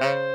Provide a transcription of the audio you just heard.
Bye.